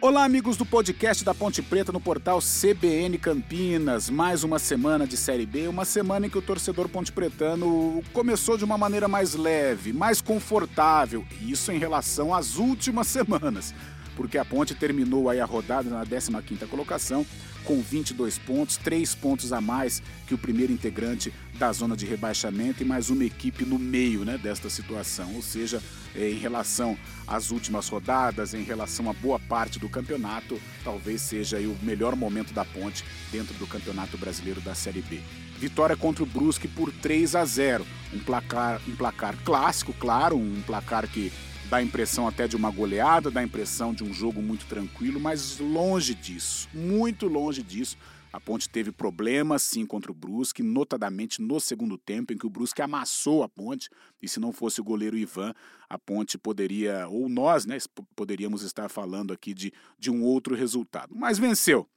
Olá, amigos do podcast da Ponte Preta no portal CBN Campinas. Mais uma semana de Série B, uma semana em que o torcedor ponte pretano começou de uma maneira mais leve, mais confortável. Isso em relação às últimas semanas, porque a Ponte terminou aí a rodada na 15ª colocação com 22 pontos, 3 pontos a mais que o primeiro integrante da zona de rebaixamento e mais uma equipe no meio né, desta situação. Ou seja, é, em relação às últimas rodadas, em relação a boa parte do campeonato, talvez seja o melhor momento da ponte dentro do Campeonato Brasileiro da Série B. Vitória contra o Brusque por 3 a 0. Um placar, um placar clássico, claro, um placar que dá a impressão até de uma goleada, dá a impressão de um jogo muito tranquilo, mas longe disso, muito longe disso. A Ponte teve problemas sim contra o Brusque, notadamente no segundo tempo, em que o Brusque amassou a Ponte, e se não fosse o goleiro Ivan, a Ponte poderia, ou nós, né, poderíamos estar falando aqui de, de um outro resultado. Mas venceu.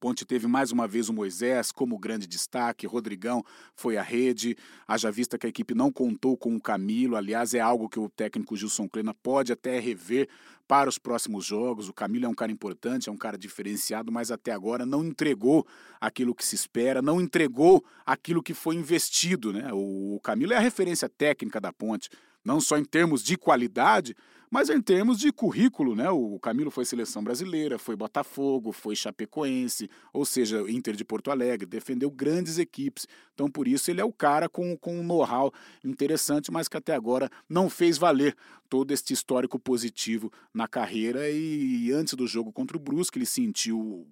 Ponte teve mais uma vez o Moisés como grande destaque, Rodrigão foi à rede, haja vista que a equipe não contou com o Camilo, aliás, é algo que o técnico Gilson Klena pode até rever para os próximos jogos. O Camilo é um cara importante, é um cara diferenciado, mas até agora não entregou aquilo que se espera, não entregou aquilo que foi investido. Né? O Camilo é a referência técnica da Ponte, não só em termos de qualidade, mas em termos de currículo, né? O Camilo foi seleção brasileira, foi Botafogo, foi Chapecoense, ou seja, Inter de Porto Alegre, defendeu grandes equipes. Então, por isso, ele é o cara com, com um know-how interessante, mas que até agora não fez valer todo este histórico positivo na carreira. E antes do jogo contra o Brusque, ele sentiu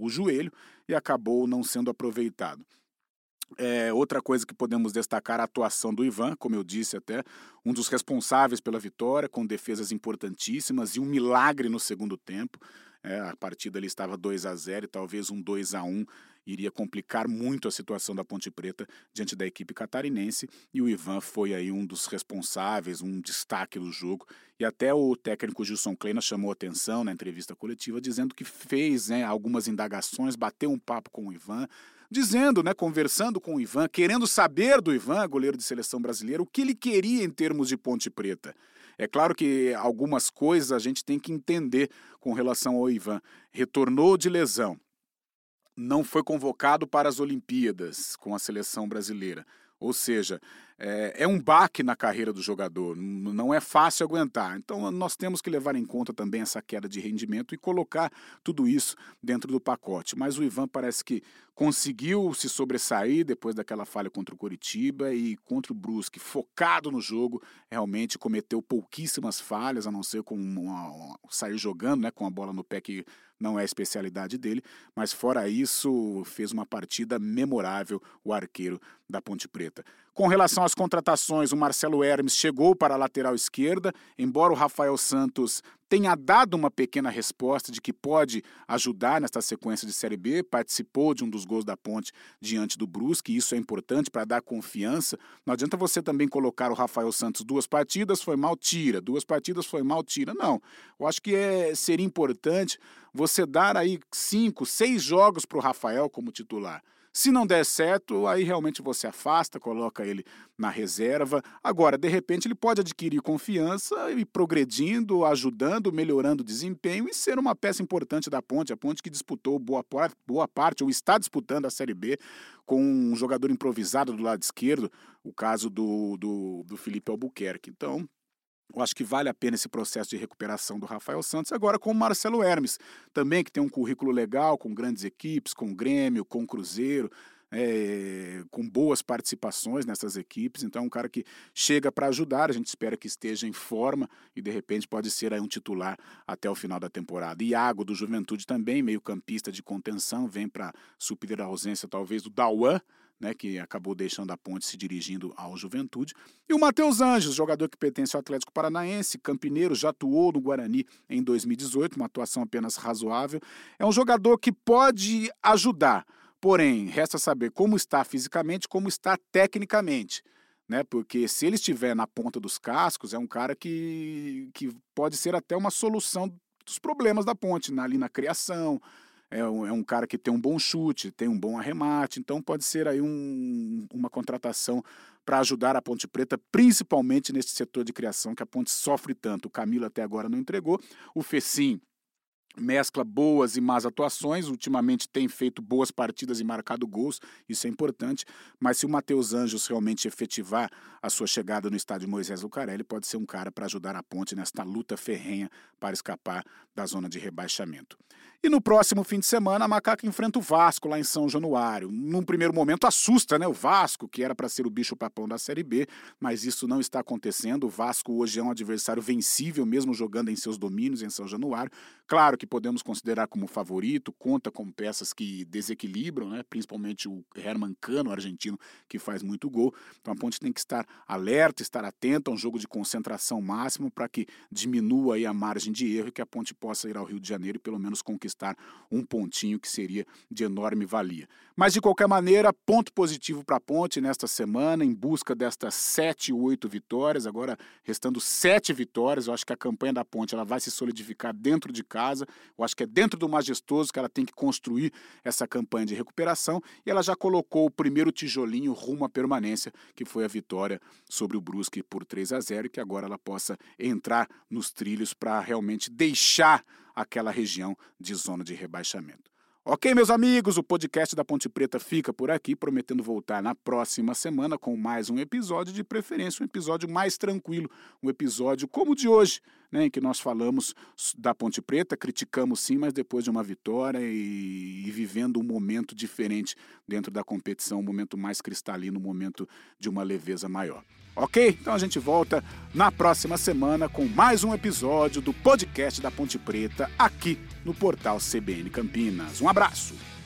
o joelho e acabou não sendo aproveitado. É, outra coisa que podemos destacar a atuação do Ivan, como eu disse até, um dos responsáveis pela vitória, com defesas importantíssimas e um milagre no segundo tempo. É, a partida ali estava 2 a 0 e talvez um 2 a 1 iria complicar muito a situação da Ponte Preta diante da equipe catarinense e o Ivan foi aí um dos responsáveis, um destaque do jogo e até o técnico Gilson Kleina chamou atenção na entrevista coletiva dizendo que fez né, algumas indagações, bateu um papo com o Ivan, dizendo, né, conversando com o Ivan, querendo saber do Ivan, goleiro de seleção brasileira, o que ele queria em termos de Ponte Preta. É claro que algumas coisas a gente tem que entender com relação ao Ivan. Retornou de lesão, não foi convocado para as Olimpíadas com a seleção brasileira. Ou seja, é, é, um baque na carreira do jogador, não é fácil aguentar. Então nós temos que levar em conta também essa queda de rendimento e colocar tudo isso dentro do pacote. Mas o Ivan parece que conseguiu se sobressair depois daquela falha contra o Coritiba e contra o Brusque, focado no jogo, realmente cometeu pouquíssimas falhas, a não ser com uma, uma, sair jogando né, com a bola no pé que não é a especialidade dele, mas fora isso, fez uma partida memorável o arqueiro da Ponte Preta. Com relação às contratações, o Marcelo Hermes chegou para a lateral esquerda, embora o Rafael Santos tenha dado uma pequena resposta de que pode ajudar nesta sequência de Série B, participou de um dos gols da Ponte diante do Brusque, isso é importante para dar confiança. Não adianta você também colocar o Rafael Santos duas partidas, foi mal, tira, duas partidas, foi mal, tira. Não, eu acho que é, seria importante você dar aí cinco, seis jogos para o Rafael como titular. Se não der certo, aí realmente você afasta, coloca ele na reserva. Agora, de repente, ele pode adquirir confiança e progredindo, ajudando, melhorando o desempenho e ser uma peça importante da Ponte. A Ponte que disputou boa, boa parte, ou está disputando a Série B com um jogador improvisado do lado esquerdo, o caso do, do, do Felipe Albuquerque. Então, eu acho que vale a pena esse processo de recuperação do Rafael Santos, agora com o Marcelo Hermes, também que tem um currículo legal, com grandes equipes, com Grêmio, com Cruzeiro, é, com boas participações nessas equipes. Então, é um cara que chega para ajudar, a gente espera que esteja em forma e de repente pode ser aí um titular até o final da temporada. Iago do Juventude também, meio campista de contenção, vem para suprir a ausência talvez do Dauan, né, que acabou deixando a ponte se dirigindo ao Juventude. E o Matheus Anjos, jogador que pertence ao Atlético Paranaense, campineiro, já atuou no Guarani em 2018, uma atuação apenas razoável. É um jogador que pode ajudar, porém, resta saber como está fisicamente, como está tecnicamente. Né, porque se ele estiver na ponta dos cascos, é um cara que, que pode ser até uma solução dos problemas da ponte, ali na criação, é um, é um cara que tem um bom chute, tem um bom arremate, então pode ser aí um, uma contratação para ajudar a Ponte Preta, principalmente nesse setor de criação que a Ponte sofre tanto. O Camilo até agora não entregou, o Fecim mescla boas e más atuações, ultimamente tem feito boas partidas e marcado gols, isso é importante, mas se o Matheus Anjos realmente efetivar a sua chegada no estádio Moisés Lucarelli, pode ser um cara para ajudar a ponte nesta luta ferrenha para escapar da zona de rebaixamento. E no próximo fim de semana, a Macaca enfrenta o Vasco lá em São Januário. Num primeiro momento assusta, né? O Vasco, que era para ser o bicho-papão da Série B, mas isso não está acontecendo. O Vasco hoje é um adversário vencível, mesmo jogando em seus domínios em São Januário. Claro que podemos considerar como favorito, conta com peças que desequilibram, né? principalmente o Herman Cano, argentino, que faz muito gol. Então a Ponte tem que estar alerta, estar atento a um jogo de concentração máximo para que diminua aí a margem de erro e que a Ponte possa ir ao Rio de Janeiro e pelo menos conquistar conquistar um pontinho que seria de enorme valia. Mas de qualquer maneira, ponto positivo para a Ponte nesta semana, em busca destas sete, oito vitórias, agora restando sete vitórias. Eu acho que a campanha da Ponte ela vai se solidificar dentro de casa. Eu acho que é dentro do majestoso que ela tem que construir essa campanha de recuperação e ela já colocou o primeiro tijolinho rumo à permanência, que foi a vitória sobre o Brusque por 3 a 0 e que agora ela possa entrar nos trilhos para realmente deixar aquela região de zona de rebaixamento. Ok, meus amigos, o podcast da Ponte Preta fica por aqui, prometendo voltar na próxima semana com mais um episódio, de preferência um episódio mais tranquilo, um episódio como o de hoje, né, em que nós falamos da Ponte Preta, criticamos sim, mas depois de uma vitória e, e vivendo um momento diferente dentro da competição, um momento mais cristalino, um momento de uma leveza maior. Ok? Então a gente volta na próxima semana com mais um episódio do podcast da Ponte Preta aqui no portal CBN Campinas. Um abraço!